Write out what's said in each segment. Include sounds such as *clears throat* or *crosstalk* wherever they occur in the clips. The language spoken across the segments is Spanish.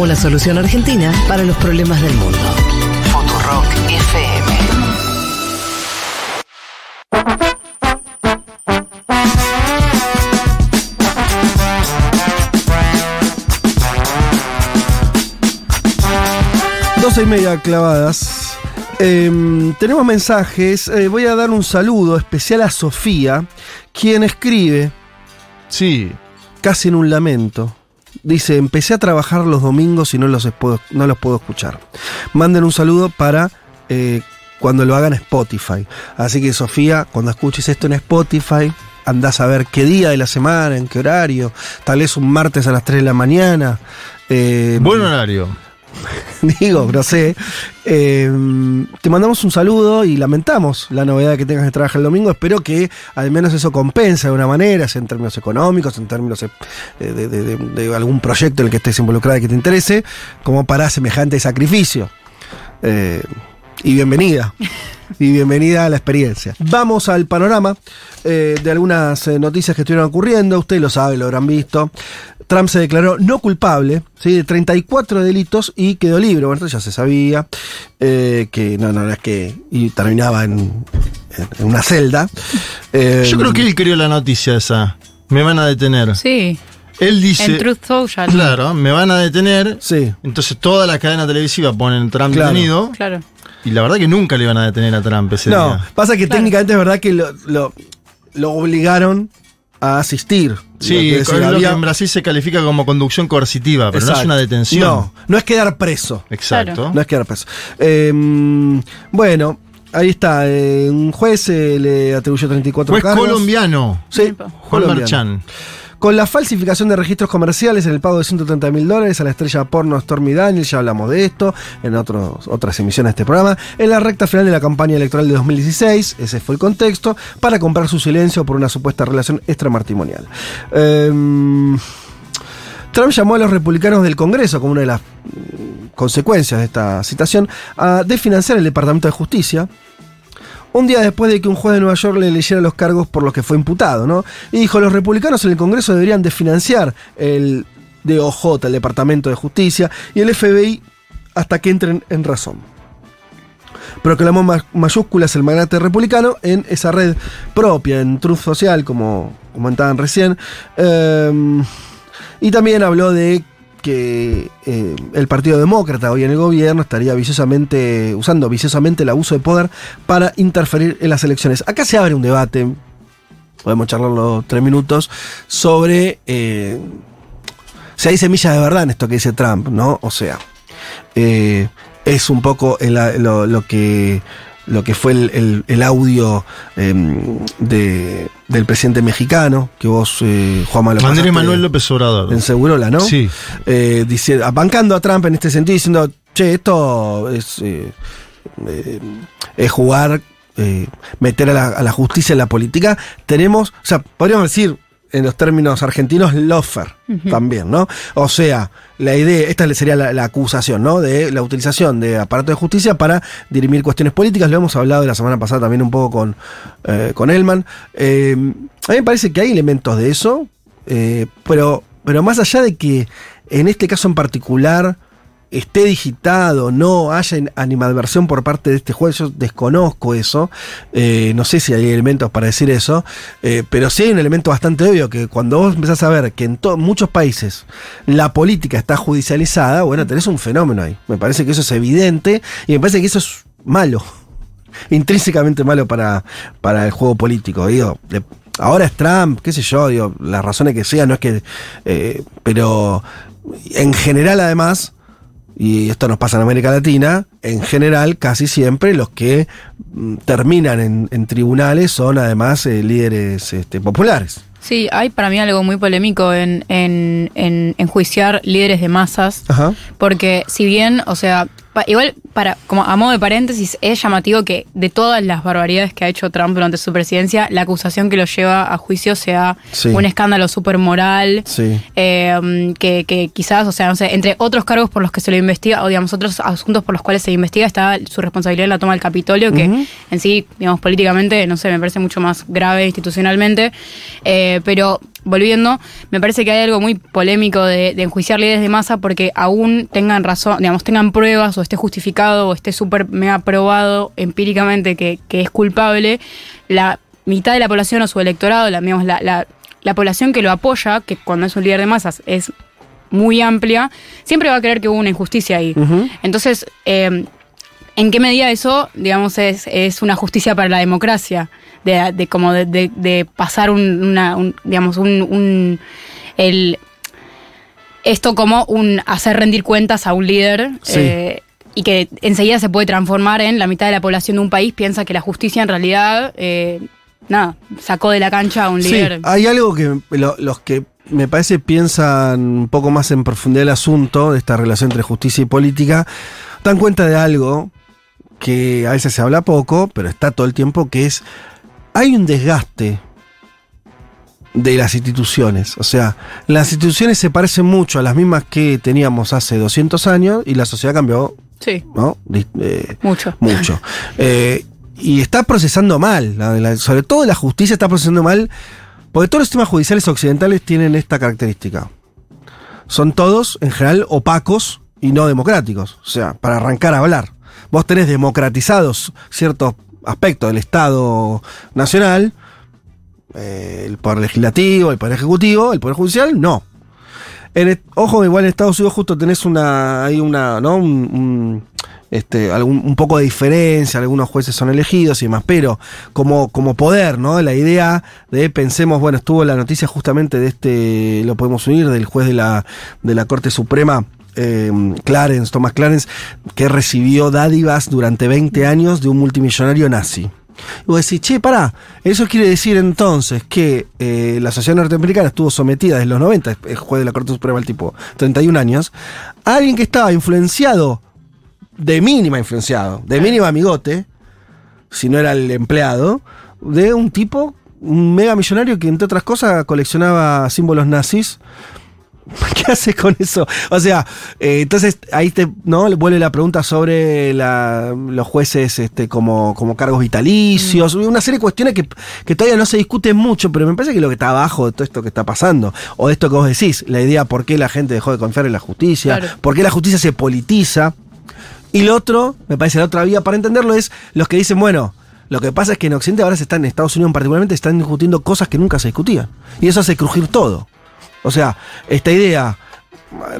Una solución argentina para los problemas del mundo. Futurock FM. Doce y media clavadas. Em, tenemos mensajes. Eh, voy a dar un saludo especial a Sofía, quien escribe, Sí. casi en un lamento. Dice, empecé a trabajar los domingos y no los, puedo, no los puedo escuchar. Manden un saludo para eh, cuando lo hagan Spotify. Así que Sofía, cuando escuches esto en Spotify, andás a ver qué día de la semana, en qué horario. Tal vez un martes a las 3 de la mañana. Eh, Buen horario. *laughs* digo, no sé. Eh, te mandamos un saludo y lamentamos la novedad de que tengas que trabajar el domingo. Espero que al menos eso compense de una manera, sea en términos económicos, en términos eh, de, de- de- de algún proyecto en el que estés involucrada y que te interese, como para semejante sacrificio. Eh, y bienvenida. Y bienvenida a la experiencia. Vamos al panorama eh, de algunas eh, noticias que estuvieron ocurriendo. Usted lo sabe, lo habrán visto. Trump se declaró no culpable ¿sí? de 34 delitos y quedó libre. Bueno, esto ya se sabía. eh, que no, no, no es que. Y terminaba en, en- en una celda. Eh, Yo creo que él creó la noticia esa. Me van a detener. Sí, Él dice. en Truth Social. Claro, me van a detener. Sí. Entonces toda la cadena televisiva ponen Trump Claro. detenido. Claro. Y la verdad que nunca le iban a detener a Trump ese No, día. pasa que Claro. técnicamente es verdad que lo, lo, lo obligaron a asistir. Sí, es que en Brasil se califica como conducción coercitiva, pero no es una detención. No, no es quedar preso. Exacto. Claro. No es quedar preso. Eh, bueno, ahí está. eh, un juez eh, le atribuyó 34 Juez cargos. colombiano. Sí, Juan colombiano. Marchán. Con la falsificación de registros comerciales en el pago de 130 mil dólares a la estrella porno Stormy Daniels, ya hablamos de esto en otras emisiones de este programa, en la recta final de la campaña electoral de 2016, ese fue el contexto, para comprar su silencio por una supuesta relación extramatrimonial. Em, Trump llamó a los republicanos del Congreso como una de las mm, consecuencias de esta citación a desfinanciar el Departamento de Justicia, un día después de que un juez de Nueva York le leyera los cargos por los que fue imputado, ¿no? Y dijo, los republicanos en el Congreso deberían desfinanciar el DOJ, el Departamento de Justicia, y el FBI hasta que entren en razón. Proclamó ma- mayúsculas el magnate republicano en esa red propia, en Truth Social, como comentaban recién. Em, y también habló de que eh, el Partido Demócrata hoy en el gobierno estaría viciosamente usando viciosamente el abuso de poder para interferir en las elecciones. Acá se abre un debate, podemos charlarlo tres minutos, sobre eh, si hay semillas de verdad en esto que dice Trump, ¿no? O sea, eh, es un poco lo que lo que fue el, el- el audio eh, de, del presidente mexicano, que vos, eh, Juan Andrés Manuel López Obrador. en Segurola, ¿no? Sí. Eh, dice, bancando a Trump en este sentido, diciendo, che, esto es, eh, eh, es jugar, eh, meter a la, a la justicia en la política. Tenemos, o sea, podríamos decir en los términos argentinos, lofer también, ¿no? O sea, la idea, esta sería la, la acusación, ¿no? De la utilización de aparato de justicia para dirimir cuestiones políticas. Lo hemos hablado la semana pasada también un poco con, eh, con Elman. Eh, a mí me parece que hay elementos de eso, eh, pero, pero más allá de que en este caso en particular esté digitado, no haya animadversión por parte de este juez, yo desconozco eso, eh, no sé si hay elementos para decir eso, eh, pero sí hay un elemento bastante obvio que cuando vos empezás a ver que en muchos países la política está judicializada, bueno, tenés un fenómeno ahí. Me parece que eso es evidente y me parece que eso es malo *laughs* intrínsecamente malo para, para el juego político. Digo, ahora es Trump, qué sé yo, digo, las razones que sean, no es que. eh, pero en general, además, y esto nos pasa en América Latina, en general, casi siempre los que mm, terminan en, en tribunales son además eh, líderes este, populares. Sí, hay para mí algo muy polémico en, en, en enjuiciar líderes de masas. Ajá. Porque si bien, o sea, pa- igual para, como a modo de paréntesis, es llamativo que de todas las barbaridades que ha hecho Trump durante su presidencia, la acusación que lo lleva a juicio sea Sí. un escándalo súper moral. Sí. eh, que, que quizás, o sea, no sé, entre otros cargos por los que se lo investiga, o digamos, otros asuntos por los cuales se investiga, está su responsabilidad en la toma del Capitolio, que en sí, digamos, políticamente, no sé, me parece mucho más grave institucionalmente. Eh, pero volviendo, me parece que hay algo muy polémico de, de enjuiciar líderes de masa porque aún tengan razón, digamos, tengan pruebas o esté justificado o esté súper mega probado empíricamente que, que es culpable, la mitad de la población o su electorado, la, digamos, la, la- la población que lo apoya, que cuando es un líder de masas es muy amplia, siempre va a creer que hubo una injusticia ahí. Entonces, eh, ¿en qué medida eso, digamos, es, es una justicia para la democracia? De, de como de, de- de pasar un, una, un, digamos, un, un- el, esto como un hacer rendir cuentas a un líder Sí. eh, y que enseguida se puede transformar en la mitad de la población de un país piensa que la justicia en realidad, eh, nada, sacó de la cancha a un Sí, líder. hay algo que lo- los que me parece piensan un poco más en profundidad el asunto de esta relación entre justicia y política, dan cuenta de algo que a veces se habla poco, pero está todo el tiempo, que es, hay un desgaste de las instituciones. O sea, las instituciones se parecen mucho a las mismas que teníamos hace 200 años y la sociedad cambió, Sí, ¿no? Di- eh, mucho. mucho. Eh, y está procesando mal, la- la- sobre todo la justicia está procesando mal, porque todos los sistemas judiciales occidentales tienen esta característica. Son todos, en general, opacos y no democráticos. O sea, para arrancar a hablar. Vos tenés democratizados ciertos aspectos del Estado Nacional, eh, el Poder Legislativo, el Poder Ejecutivo, el Poder Judicial, no. Ojo, igual en Estados Unidos justo tenés una, hay una, ¿no? Un, un, este, algún, un poco de diferencia, algunos jueces son elegidos y demás, pero como, como poder, ¿no? La idea de, pensemos, bueno, estuvo la noticia justamente de este, lo podemos unir, del juez de la, de la Corte Suprema, eh, Clarence, Thomas Clarence, que recibió dádivas durante 20 años de un multimillonario nazi. Y vos decís, che, pará, eso quiere decir entonces que eh, la sociedad norteamericana estuvo sometida desde los 90, el juez de la Corte Suprema, el tipo 31 años, a alguien que estaba influenciado, de mínima influenciado, de mínima amigote, si no era el empleado, de un tipo, un mega millonario que entre otras cosas coleccionaba símbolos nazis. *laughs* ¿Qué haces con eso? O sea, eh, entonces ahí te no vuelve la pregunta sobre la- los jueces este, como, como cargos vitalicios, una serie de cuestiones que, que todavía no se discuten mucho, pero me parece que lo que está abajo de todo esto que está pasando, o de esto que vos decís, la idea por qué la gente dejó de confiar en la justicia, Claro. por qué la justicia se politiza. Y lo otro, me parece la otra vía para entenderlo es los que dicen, bueno, lo que pasa es que en Occidente ahora se están, en Estados Unidos particularmente, están discutiendo cosas que nunca se discutían. Y eso hace crujir todo. O sea, esta idea.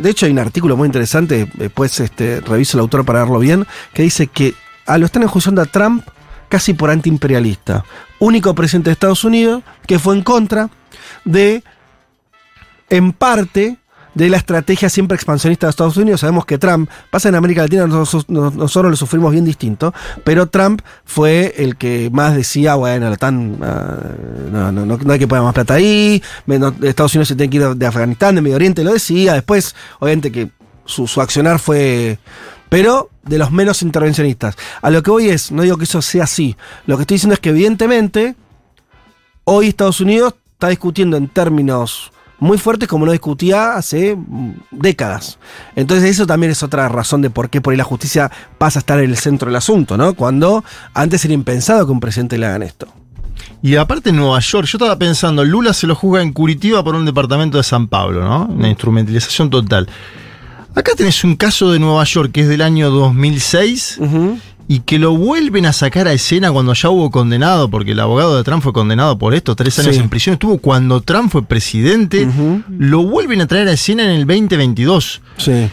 De hecho, hay un artículo muy interesante, después este, reviso el autor para verlo bien, que dice que ah, lo están enjuiciando a Trump casi por antiimperialista. Único presidente de Estados Unidos que fue en contra de, en parte, de la estrategia siempre expansionista de Estados Unidos. Sabemos que Trump, pasa en América Latina, nosotros, nosotros lo sufrimos bien distinto, pero Trump fue el que más decía, bueno, la OTAN, ah, no, no, no, hay que poner más plata ahí, Estados Unidos se tiene que ir de Afganistán, de Medio Oriente, lo decía, después, obviamente que su, su accionar fue... Pero de los menos intervencionistas. A lo que voy es, no digo que eso sea así, lo que estoy diciendo es que evidentemente hoy Estados Unidos está discutiendo en términos muy fuertes como no discutía hace mm, décadas. Entonces eso también es otra razón de por qué por ahí la justicia pasa a estar en el centro del asunto, ¿no? Cuando antes era impensado que un presidente le hagan esto. Y aparte en Nueva York, yo estaba pensando, Lula se lo juzga en Curitiba por un departamento de San Pablo, ¿no? Una instrumentalización total. Acá tenés un caso de Nueva York que es del año 2006 y que lo vuelven a sacar a escena cuando ya hubo condenado, porque el abogado de Trump fue condenado por esto, tres años Sí. en prisión, estuvo cuando Trump fue presidente, lo vuelven a traer a escena en el 2022. Sí.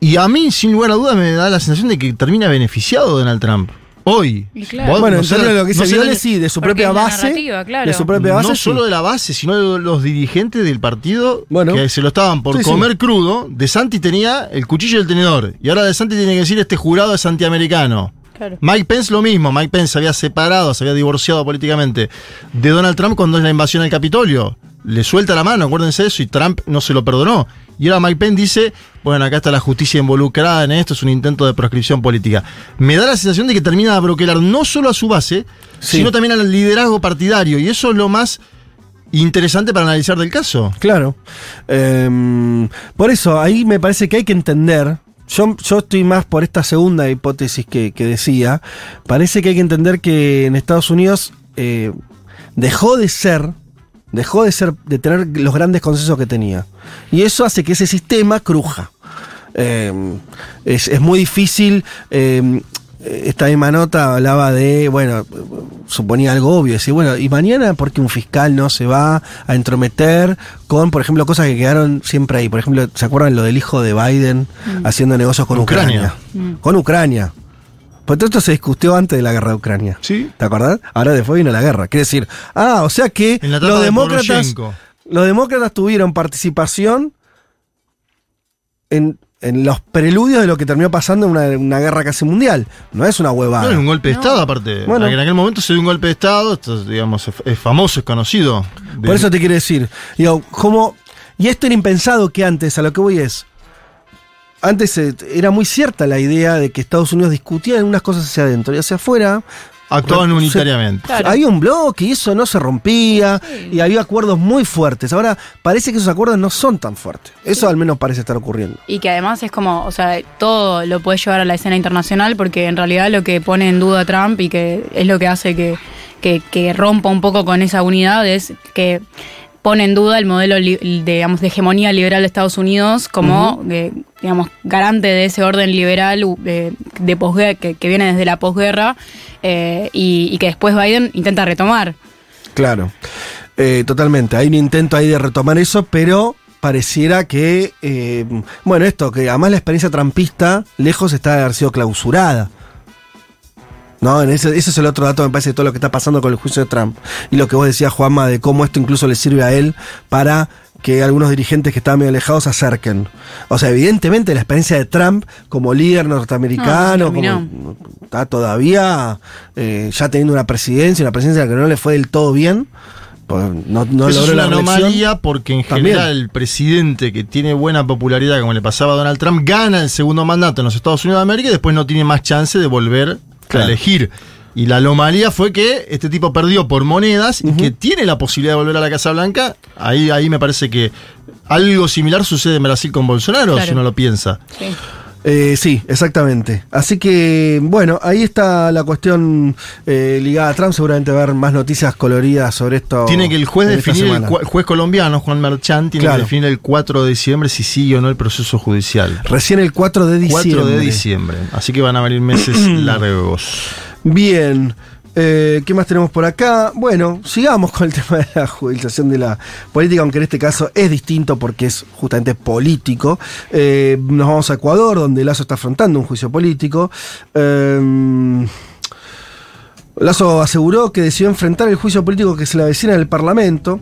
Y a mí, sin lugar a dudas, me da la sensación de que termina beneficiado Donald Trump. Hoy. Y claro. Vos- Bueno, no en sé, términos de lo que no dice sé Viole, daño- sí, de su propia base. narrativa, claro. De su propia base. no sí. solo de la base, sino de los dirigentes del partido Bueno. que se lo estaban por Sí, sí. comer crudo. De Santi tenía el cuchillo y el tenedor. Y ahora De Santi tiene que decir este jurado es antiamericano. Claro. Mike Pence lo mismo. Mike Pence se había separado, se había divorciado políticamente de Donald Trump cuando es la invasión al Capitolio. Le suelta la mano, acuérdense de eso, y Trump no se lo perdonó. Y ahora Mike Pence dice, bueno, acá está la justicia involucrada en esto, es un intento de proscripción política. Me da la sensación de que termina de broquelar no solo a su base, Sí. sino también al liderazgo partidario. Y eso es lo más interesante para analizar del caso. Claro. Em, por eso, ahí me parece que hay que entender. Yo, yo estoy más por esta segunda hipótesis que, que decía. Parece que hay que entender que en Estados Unidos eh, dejó de ser Dejó de, ser, de tener los grandes consensos que tenía. Y eso hace que ese sistema cruja. Eh, es, es muy difícil. eh, esta misma nota hablaba de, bueno, suponía algo obvio, decir, bueno, y mañana porque un fiscal no se va a entrometer con, por ejemplo, cosas que quedaron siempre ahí. Por ejemplo, ¿se acuerdan lo del hijo de Biden haciendo negocios con Ucrania. Ucrania? Con Ucrania. Pues todo esto se discutió antes de la guerra de Ucrania. Sí. ¿Te acordás? Ahora después vino la guerra. Quiere decir, ah, o sea que los de demócratas, los demócratas tuvieron participación en, en los preludios de lo que terminó pasando en una, una guerra casi mundial. No es una huevada. No, es un golpe de Estado, aparte. Bueno. En aquel momento se dio un golpe de Estado, esto, digamos, es, es famoso, es conocido. De- Por eso te quiero decir, digo, como, y esto era impensado que antes, a lo que voy es, antes eh, era muy cierta la idea de que Estados Unidos discutía en unas cosas hacia adentro y hacia afuera. Actuaban unitariamente. Claro. Había un bloque y eso no se rompía y había acuerdos muy fuertes. Ahora parece que esos acuerdos no son tan fuertes. Eso al menos parece estar ocurriendo. Y que además es como, o sea, todo lo puede llevar a la escena internacional porque en realidad lo que pone en duda Trump y que es lo que hace que, que, que rompa un poco con esa unidad es que pone en duda el modelo de, digamos, de hegemonía liberal de Estados Unidos como, eh, digamos, garante de ese orden liberal de, de posgue- que, que viene desde la posguerra eh, y, y que después Biden intenta retomar. Claro, Eh, totalmente. Hay un intento ahí de retomar eso, pero pareciera que, bueno, esto, que además la experiencia trampista lejos está de haber sido clausurada. No, en ese, ese es el otro dato, me parece, de todo lo que está pasando con el juicio de Trump. Y lo que vos decías, Juanma, de cómo esto incluso le sirve a él para que algunos dirigentes que estaban medio alejados se acerquen. O sea, evidentemente la experiencia de Trump como líder norteamericano, No, como, está todavía eh, ya teniendo una presidencia, una presidencia que no le fue del todo bien. pues no no Eso es logró una anomalía porque en También. general el presidente que tiene buena popularidad, como le pasaba a Donald Trump, gana el segundo mandato en los Estados Unidos de América y después no tiene más chance de volver Claro. a elegir. Y la anomalía fue que este tipo perdió por monedas y que tiene la posibilidad de volver a la Casa Blanca. Ahí, ahí me parece que algo similar sucede en Brasil con Bolsonaro, Claro. si uno lo piensa. Sí. Eh, sí, exactamente. Así que, bueno, ahí está la cuestión eh, ligada a Trump. Seguramente va a haber más noticias coloridas sobre esto. Tiene que el juez definir, el juez colombiano, Juan Marchán, tiene Claro. que definir el 4 de diciembre si sigue o no el proceso judicial. Recién el 4 de diciembre. 4 de diciembre. Así que van a venir meses *clears throat* largos. Bien. Eh, ¿Qué más tenemos por acá? Bueno, sigamos con el *laughs* tema de la judicialización de la política, aunque en este caso es distinto porque es justamente político. Eh, nos vamos a Ecuador, donde Lazo está afrontando un juicio político. Eh, Lazo aseguró que decidió enfrentar el juicio político que se le avecina en el Parlamento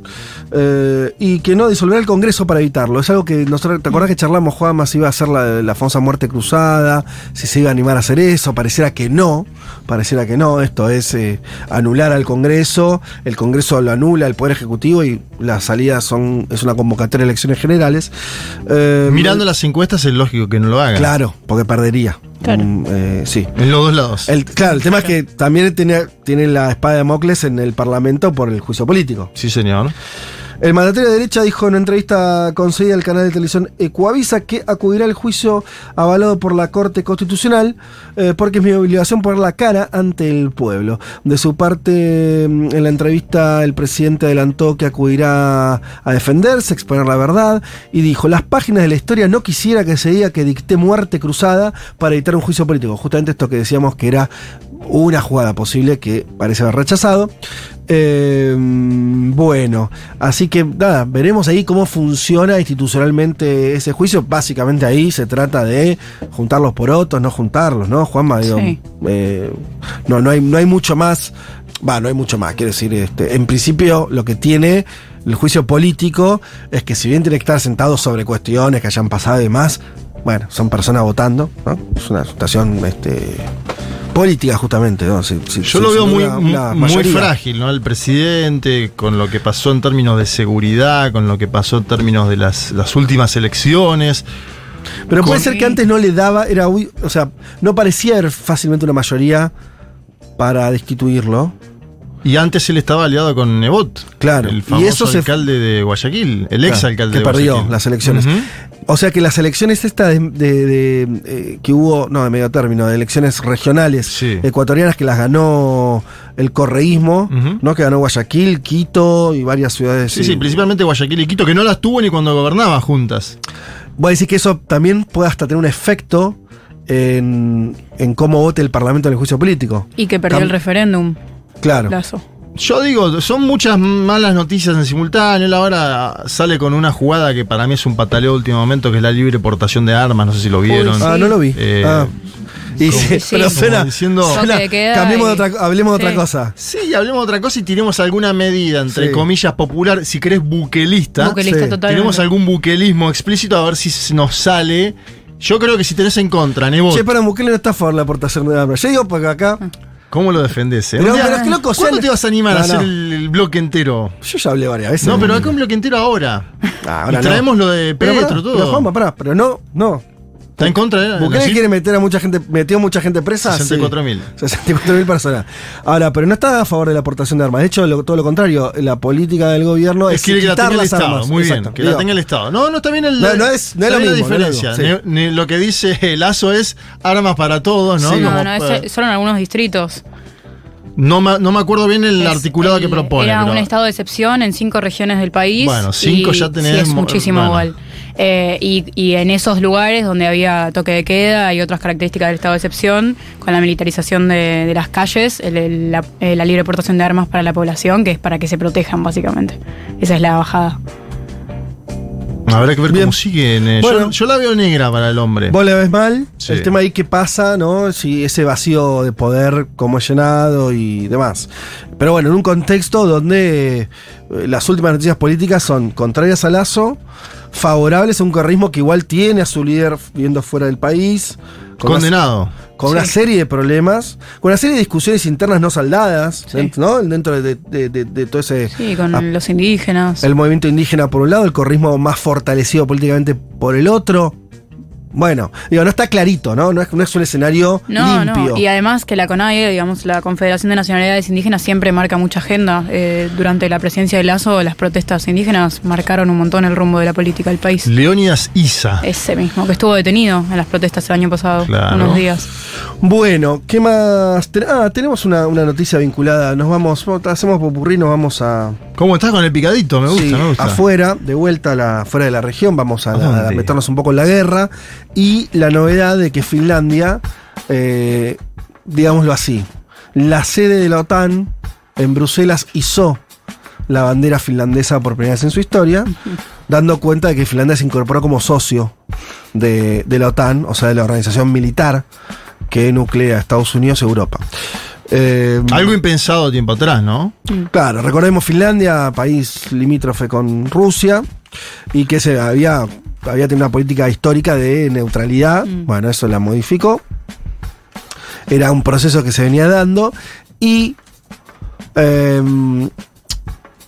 eh, y que no disolverá el Congreso para evitarlo. Es algo que nosotros, ¿te acordás que charlamos, Juanma, si iba a hacer la, la famosa muerte cruzada, si se iba a animar a hacer eso? Pareciera que no, pareciera que no. Esto es eh, anular al Congreso, el Congreso lo anula, el Poder Ejecutivo y las salidas son es una convocatoria de elecciones generales. Eh, Mirando las encuestas es lógico que no lo hagan. Claro, porque perdería. Claro. Mm, eh, sí. En los dos lados. El, claro, el tema es que también tiene, tiene la espada de Mocles en el Parlamento por el juicio político. Sí, señor. El mandatario de derecha dijo en una entrevista concedida al canal de televisión Ecoavisa que acudirá al juicio avalado por la Corte Constitucional eh, porque es mi obligación poner la cara ante el pueblo. De su parte, mm, en la entrevista el presidente adelantó que acudirá a defenderse, exponer la verdad y dijo, las páginas de la historia no quisiera que se diga que dicté muerte cruzada para evitar un juicio político. Justamente esto que decíamos que era una jugada posible que parece haber rechazado. Eh, bueno, así que nada, veremos ahí cómo funciona institucionalmente ese juicio. Básicamente ahí se trata de juntar los porotos, no juntarlos, ¿no, Juanma? Digo, Sí. eh, no, no hay, no hay mucho más. Va, no hay mucho más, quiero decir, este, en principio lo que tiene el juicio político es que si bien tiene que estar sentado sobre cuestiones que hayan pasado y demás, bueno, son personas votando, ¿no? Es una situación este, política justamente, ¿no? Si- si- Yo si lo veo muy, una muy frágil, ¿no? El presidente, con lo que pasó en términos de seguridad, con lo que pasó en términos de las, las últimas elecciones. Pero puede ser que antes no le daba, era o sea, no parecía fácilmente una mayoría para destituirlo. Y antes él estaba aliado con Nebot. Claro, El y famoso eso se- alcalde de Guayaquil. El ex Claro, alcalde que de perdió Guayaquil. las elecciones. O sea que las elecciones estas de, de- de, eh, que hubo, no, de medio término, de elecciones regionales Sí. ecuatorianas que las ganó el correísmo. ¿no? Que ganó Guayaquil, Quito y varias ciudades. Sí, sí, principalmente Guayaquil y Quito, que no las tuvo ni cuando gobernaban juntas. Voy a decir que eso también puede hasta tener un efecto en, en cómo vote el Parlamento en el juicio político. Y que perdió Cam- el referéndum, Claro. Lazo. Yo digo, son muchas malas noticias en simultáneo. Él ahora sale con una jugada que para mí es un pataleo de último momento, que es la libre portación de armas. No sé si lo vieron. sí. Ah, no lo vi. Eh, Ah. Y como- sí, Sí. pero suena, diciendo- suena- cambiemos de y- otra, hablemos de otra cosa. Sí, hablemos de otra cosa y tiremos alguna medida, entre comillas, popular, si querés, buquelista. Buquelista Sí. total. Tenemos algún buquelismo explícito a ver si nos sale. Yo creo que si tenés en contra, Nebo, Che, para Bukele no está a favor de la aportación de armas. Yo digo porque acá. ¿Cómo lo defendés? eh? Pero- día- pero es que loco, ¿Cuándo te vas a animar No, a hacer no. el, el bloque entero? Yo ya hablé varias veces. No, pero acá un bloque entero ahora. Ah, ahora y traemos lo de Pero, Petro, pará, todo. Pero Juanma, pará, pero no, no. ¿Está en contra? eh? Bukele quiere meter a mucha gente, metió mucha gente presa. 64.000. 64.000 personas. Ahora, pero no está a favor de la aportación de armas. De hecho, lo- todo lo contrario. La política del gobierno es, Es que, que la quitar tenga el las Estado, armas. muy bien, que Digo, la tenga el Estado. No, no está bien el. No, no es- no es lo mismo, no la es lo diferencia. mismo, sí. Ni- ni lo que dice Lazo es armas para todos, ¿no? Sí. No, Como, no, eh, es, solo en algunos distritos. no, me, no me acuerdo bien el Es articulado que el- propone. Era pero- un estado de excepción en cinco regiones del país. Bueno, cinco y ya tenés Sí, es mo- muchísimo bueno. igual. Eh, y, y en esos lugares donde había toque de queda y otras características del estado de excepción, con la militarización de, de las calles, el- el- la, eh, la libre portación de armas para la población, que es para que se protejan, básicamente. Esa es la bajada. Habrá que ver Bien. cómo siguen. eh. Bueno. yo, yo la veo negra para el hombre. Vos le ves mal. Sí. El tema ahí qué pasa, ¿no? Si ese vacío de poder, cómo es llenado y demás. Pero bueno, en un contexto donde eh, las últimas noticias políticas son contrarias a Lazo, favorables a un correísmo que igual tiene a su líder viviendo fuera del país. con una- Condenado. con una serie de problemas, con una serie de discusiones internas no saldadas, Sí. dentro, ¿no? dentro de, de- de- de todo ese... Sí, con los indígenas. el movimiento indígena por un lado, el corrismo más fortalecido políticamente por el otro. Bueno, digo, no está clarito, ¿no? No es, no es un escenario No, limpio. no. Y además que la CONAIE, digamos, la Confederación de Nacionalidades Indígenas, siempre marca mucha agenda. Eh, durante la presidencia de Lazo, las protestas indígenas marcaron un montón el rumbo de la política del país. Leónidas Isa. Ese mismo, que estuvo detenido en las protestas el año pasado, Claro. unos días. Bueno, ¿qué más? Ah, tenemos una, una noticia vinculada. Nos vamos, hacemos popurrí, nos vamos a. ¿Cómo estás con el picadito? Me gusta, sí, me gusta. afuera, de vuelta a la, fuera de la región, vamos a, meternos un poco en la guerra. Y la novedad de que Finlandia, eh, digámoslo así, la sede de la OTAN en Bruselas hizo la bandera finlandesa por primera vez en su historia, *laughs* dando cuenta de que Finlandia se incorporó como socio de, de la OTAN, o sea, de la organización militar que nuclea Estados Unidos y Europa. Eh, Algo impensado tiempo atrás, ¿no? Claro, recordemos Finlandia, país limítrofe con Rusia, y que se había, había tenido una política histórica de neutralidad. Mm. Bueno, eso la modificó. Era un proceso que se venía dando. Y em,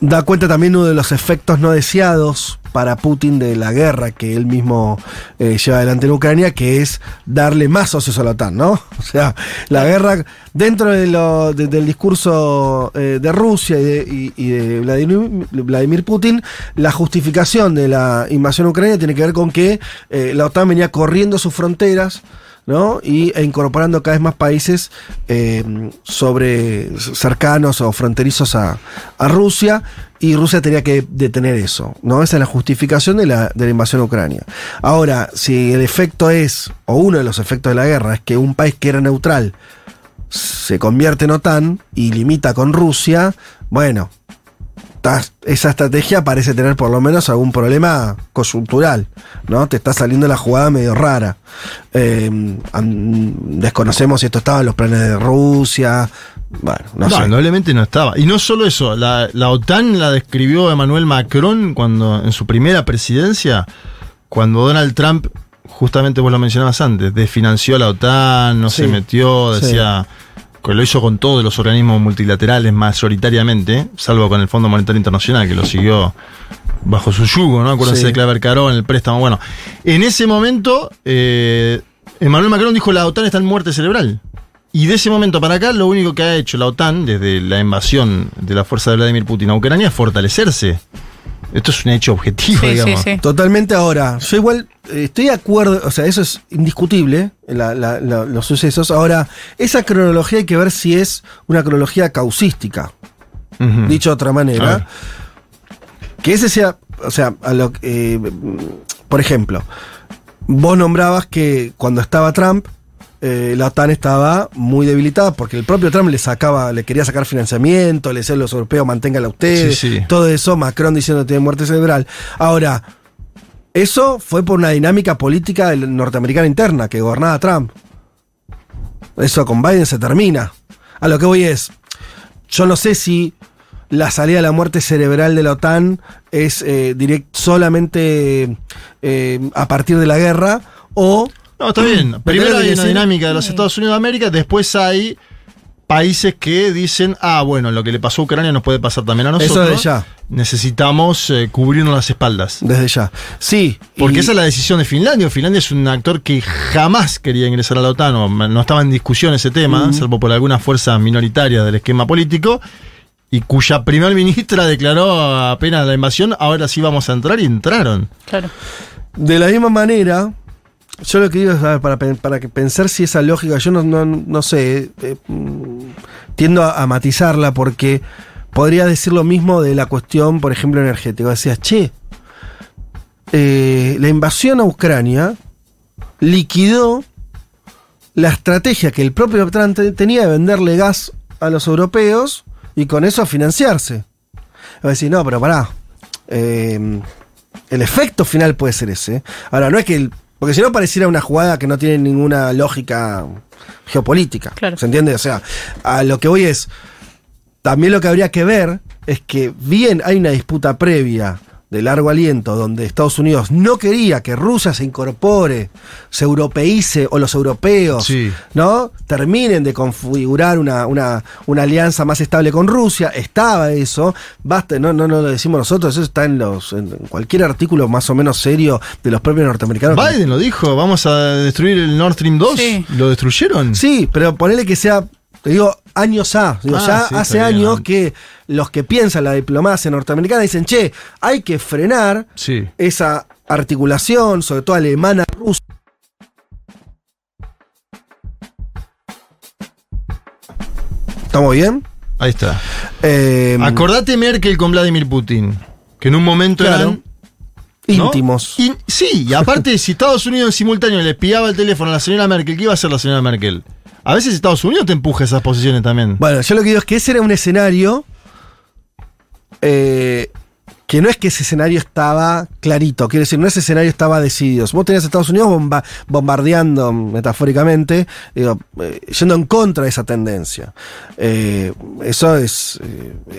da cuenta también uno de los efectos no deseados para Putin de la guerra que él mismo eh, lleva adelante en Ucrania, que es darle más socios a la OTAN, ¿no? *laughs* O sea, la guerra dentro de lo- de- del discurso eh, de Rusia y de, y- de Vladimir, Vladimir Putin, la justificación de la invasión a Ucrania tiene que ver con que eh, la OTAN venía corriendo sus fronteras ¿no? Y, e incorporando cada vez más países eh, sobre cercanos o fronterizos a, a Rusia, y Rusia tenía que detener eso, ¿no? Esa es la justificación de la, de la invasión a Ucrania. Ahora, si el efecto es, o uno de los efectos de la guerra, es que un país que era neutral se convierte en OTAN y limita con Rusia, bueno, esa estrategia parece tener por lo menos algún problema coyuntural, ¿no? Te está saliendo la jugada medio rara. Eh, desconocemos si esto estaba en los planes de Rusia. Bueno, no, No, sé. indudablemente no estaba. Y no solo eso, la, la OTAN la describió Emmanuel Macron cuando en su primera presidencia, cuando Donald Trump, justamente vos lo mencionabas antes, desfinanció a la OTAN, no Sí, se metió, sí. Que lo hizo con todos los organismos multilaterales mayoritariamente, salvo con el Fondo Monetario Internacional, que lo siguió bajo su yugo, ¿no? Acuérdense Sí. de Claver Carón, el préstamo. Bueno, en ese momento, eh, Emmanuel Macron dijo la OTAN está en muerte cerebral. Y de ese momento para acá, lo único que ha hecho la OTAN desde la invasión de la fuerza de Vladimir Putin a Ucrania es fortalecerse. Esto es un hecho objetivo, Sí, sí, digamos. sí. Totalmente ahora. Yo igual eh, estoy de acuerdo, o sea, eso es indiscutible, la- la- la- los sucesos. Ahora, esa cronología hay que ver si es una cronología causística. Dicho de otra manera, que ese sea, o sea, a lo, que, eh, por ejemplo, vos nombrabas que cuando estaba Trump, eh, la OTAN estaba muy debilitada porque el propio Trump le sacaba, le quería sacar financiamiento, le decía a los europeos manténganla ustedes, Sí, sí. todo eso, Macron diciendo que tiene muerte cerebral. Ahora, eso fue por una dinámica política norteamericana interna que gobernaba Trump. Eso con Biden se termina. A lo que voy es, yo no sé si la salida de la muerte cerebral de la OTAN es eh, direct- solamente eh, a partir de la guerra o... No, está bien. ¿Me Primero hay una dinámica de los Estados Unidos de América, después hay países que dicen, ah, bueno, lo que le pasó a Ucrania nos puede pasar también a nosotros. Eso de ya. Necesitamos eh, cubrirnos las espaldas. Desde ya. Sí. Porque y- esa es la decisión de Finlandia. Finlandia es un actor que jamás quería ingresar a la OTAN, o no estaba en discusión ese tema, salvo por algunas fuerzas minoritarias del esquema político, y cuya primer ministra declaró apenas la invasión, ahora sí vamos a entrar y entraron. Claro. De la misma manera, yo lo que digo es, para, para pensar si esa lógica, yo no, no, no sé, eh, mm, tiendo a, matizarla porque podría decir lo mismo de la cuestión, por ejemplo, energética. Decías, che, eh, la invasión a Ucrania liquidó la estrategia que el propio Trump te- tenía de venderle gas a los europeos y con eso financiarse. Va a decir, no, pero pará. eh, el efecto final puede ser ese. Ahora, no es que. el- porque si no pareciera una jugada que no tiene ninguna lógica geopolítica. Claro. ¿Se entiende? O sea, a lo que voy es. También lo que habría que ver es que, bien, hay una disputa previa de largo aliento donde Estados Unidos no quería que Rusia se incorpore, se europeice o los europeos, Sí. ¿no? Terminen de configurar una, una, una alianza más estable con Rusia. Estaba eso. Basta, no, no, no lo decimos nosotros, eso está en los en cualquier artículo más o menos serio de los propios norteamericanos. Biden lo dijo, vamos a destruir el Nord Stream 2. Sí. ¿Lo destruyeron? Sí, pero ponele que sea, te digo, años A. Digo, Ah, ya sí, hace bien. años que los que piensan la diplomacia norteamericana dicen, che, hay que frenar Sí. esa articulación, sobre todo alemana, rusa. ¿Estamos bien? Ahí está. Eh, Acordate Merkel con Vladimir Putin, que en un momento Claro. eran ¿no? íntimos. Y- sí, y aparte, si Estados Unidos en simultáneo le pillaba el teléfono a la señora Merkel, ¿qué iba a hacer la señora Merkel? A veces Estados Unidos te empuja esas posiciones también. Bueno, yo lo que digo es que ese era un escenario eh, que no es que ese escenario estaba clarito, quiero decir, no ese escenario estaba decidido. Vos tenías a Estados Unidos bomba- bombardeando, metafóricamente, digo, eh, yendo en contra de esa tendencia. Eh, eso es,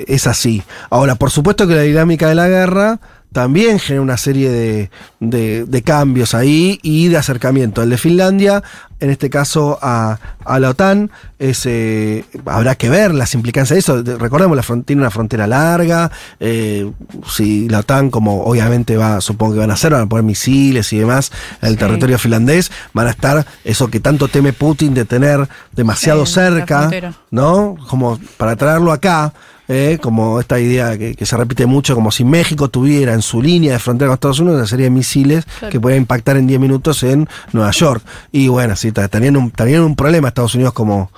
es así. Ahora, por supuesto que la dinámica de la guerra también genera una serie de, de- de cambios ahí y de acercamiento. El de Finlandia, en este caso a, a la OTAN, es, eh, habrá que ver las implicancias de eso. De- Recordemos, la tiene una frontera larga. eh, si la OTAN, como obviamente va, supongo que van a hacer, van a poner misiles y demás en el Sí. territorio finlandés, van a estar eso que tanto teme Putin de tener demasiado Sí, cerca. ¿no? Como para traerlo acá. eh, como esta idea que, que se repite mucho, como si México tuviera en su línea de frontera con Estados Unidos una serie de misiles Claro. que podían impactar en 10 minutos en Nueva York. Y bueno, sí, ta- tenían un, un problema Estados Unidos como,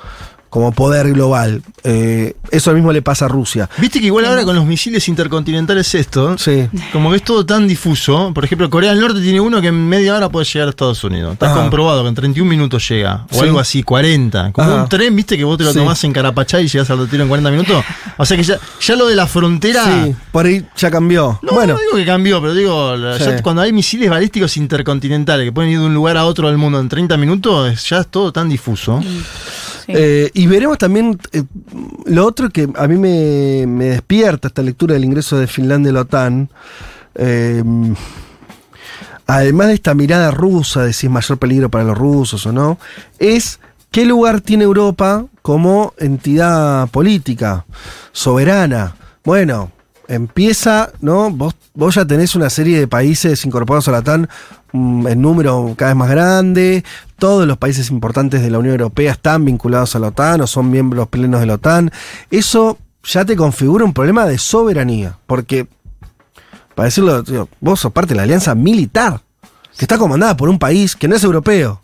como poder global. Eh, eso mismo le pasa a Rusia. Viste que igual ahora con los misiles intercontinentales esto, Sí. como que es todo tan difuso. Por ejemplo, Corea del Norte tiene uno que en media hora puede llegar a Estados Unidos. Está Ajá. comprobado que en 31 minutos llega. O Sí. algo así, 40. Como Ajá. un tren, viste que vos te lo Sí. tomás en Carapachá y llegás al tiro en 40 minutos. O sea que ya, ya lo de la frontera. Sí, por ahí ya cambió. No, bueno, no digo que cambió, pero digo, ya cuando hay misiles balísticos intercontinentales que pueden ir de un lugar a otro del mundo en 30 minutos, ya es todo tan difuso. Eh, y veremos también eh, lo otro que a mí me, me despierta esta lectura del ingreso de Finlandia a la OTAN. eh, además de esta mirada rusa de si es mayor peligro para los rusos o no, es qué lugar tiene Europa como entidad política, soberana. Bueno, empieza, ¿no? Vos, vos ya tenés una serie de países incorporados a la OTAN mm, en número cada vez más grande. Todos los países importantes de la Unión Europea están vinculados a la OTAN o son miembros plenos de la OTAN. Eso ya te configura un problema de soberanía. Porque, para decirlo, vos sos parte de la alianza militar, que está comandada por un país que no es europeo.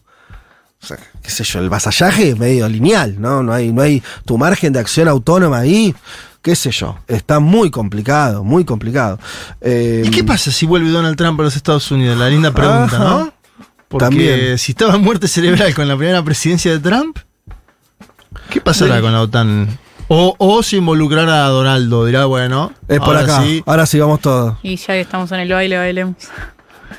O sea, qué sé yo, el vasallaje es medio lineal, ¿no? No hay, no hay tu margen de acción autónoma ahí, qué sé yo. Está muy complicado, muy complicado. Eh, ¿Y qué pasa si vuelve Donald Trump a los Estados Unidos? La linda pregunta, Ajá. ¿no? Porque También. si estaba en muerte cerebral con la primera presidencia de Trump, ¿qué pasará Sí. con la OTAN? O, o se involucrará a Donaldo, dirá, bueno, Es por ahora acá. sí. Ahora sí vamos todos. Y ya que estamos en el baile, bailemos.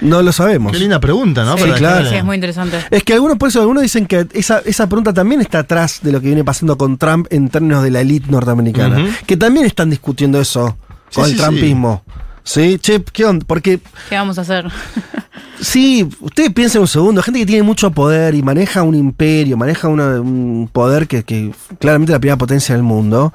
No lo sabemos. Qué linda pregunta, ¿no? Sí, Para claro. Sí, es muy interesante. Es que algunos, por eso, algunos dicen que esa, esa pregunta también está atrás de lo que viene pasando con Trump en términos de la élite norteamericana. Que también están discutiendo eso Sí, con sí, el sí. trumpismo. Sí, che, ¿qué onda? Porque, ¿Qué vamos a hacer? *laughs* sí, ustedes piensen un segundo, gente que tiene mucho poder y maneja un imperio, maneja una- un poder que, que claramente es la primera potencia del mundo.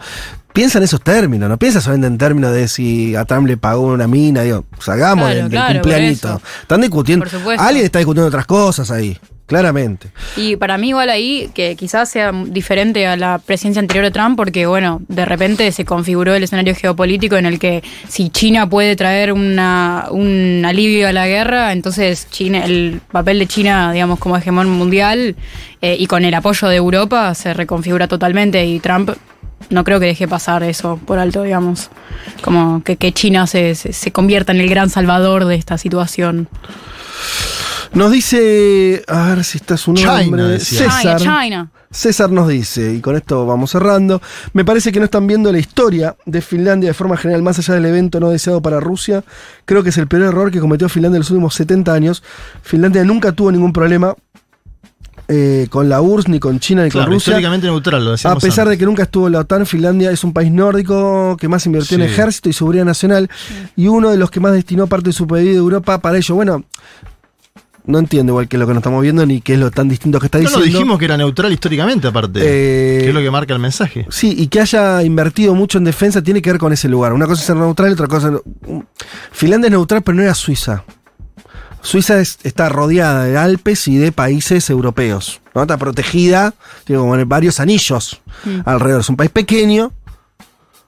Piensa en esos términos, no piensa solamente en términos de si a Trump le pagó una mina, digo, sacamos Claro, del, del claro, cumpleañito. Están discutiendo. Alguien está discutiendo otras cosas ahí, claramente. Y para mí igual ahí, que quizás sea diferente a la presidencia anterior de Trump, porque bueno, de repente se configuró el escenario geopolítico en el que si China puede traer una, un alivio a la guerra, entonces China, el papel de China, digamos, como hegemón mundial eh, y con el apoyo de Europa se reconfigura totalmente y Trump no creo que deje pasar eso por alto, digamos. Como que, que China se, se, se convierta en el gran salvador de esta situación. Nos dice, a ver si está su China, nombre, decía. César. China, China. César nos dice, y con esto vamos cerrando, me parece que no están viendo la historia de Finlandia de forma general, más allá del evento no deseado para Rusia. Creo que es el peor error que cometió Finlandia en los últimos 70 años. Finlandia nunca tuvo ningún problema eh, con la URSS, ni con China, ni Claro, con Rusia. históricamente neutral, lo A pesar de que nunca estuvo en la OTAN, Finlandia es un país nórdico que más invirtió en ejército y seguridad nacional y uno de los que más destinó parte de su PIB de Europa para ello. Bueno, no entiendo igual que lo que nos estamos viendo ni qué es lo tan distinto que está No, no, diciendo. dijimos que era neutral históricamente, aparte. Eh, que es lo que marca el mensaje. Sí, y que haya invertido mucho en defensa tiene que ver con ese lugar. Una cosa es ser neutral y otra cosa. Finlandia es neutral, pero no era Suiza. Suiza es- está rodeada de Alpes y de países europeos. ¿no? Está protegida, tiene como varios anillos alrededor. Es un país pequeño,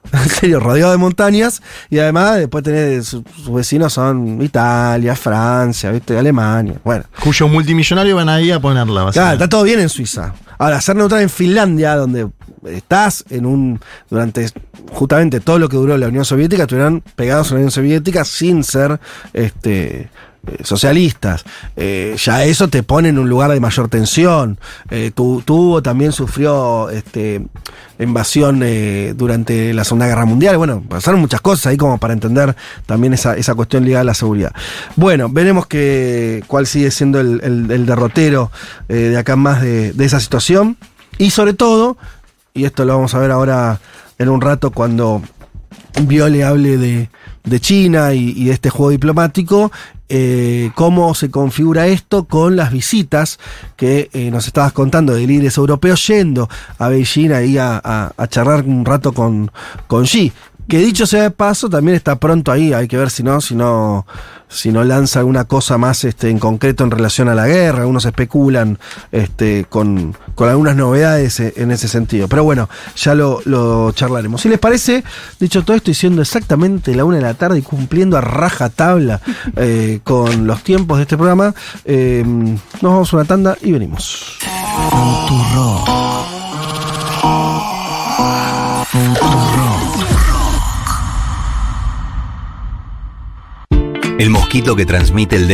*laughs* en serio, rodeado de montañas. Y además, después tenés sus, sus vecinos son Italia, Francia, ¿viste? Alemania. Bueno. Cuyos multimillonarios van ahí a ponerla, Claro, está todo bien en Suiza. Ahora, ser neutral en Finlandia, donde estás en un. durante justamente todo lo que duró la Unión Soviética, estuvieron pegados a la Unión Soviética sin ser este. Eh, socialistas. Eh, ya eso te pone en un lugar de mayor tensión. Eh, tu- tuvo, también sufrió este, invasión durante la Segunda Guerra Mundial. Bueno, pasaron muchas cosas ahí como para entender también esa, esa cuestión ligada a la seguridad. Bueno, veremos que, cuál sigue siendo el, derrotero de acá más de, de esa situación. Y sobre todo, y esto lo vamos a ver ahora en un rato cuando Viole hable de, de China y, de este juego diplomático, eh, cómo se configura esto con las visitas que eh, nos estabas contando de líderes europeos yendo a Beijing ahí a, a- a charlar un rato con, con Xi. Que dicho sea de paso, también está pronto ahí, hay que ver si no, si no, si no lanza alguna cosa más este, en concreto en relación a la guerra, algunos especulan este, con, con algunas novedades eh, en ese sentido. Pero bueno, ya lo, lo charlaremos. Si les parece, dicho todo esto, y siendo exactamente la una de la tarde y cumpliendo a raja tabla eh, con los tiempos de este programa, eh, nos vamos a una tanda y venimos. El mosquito que transmite el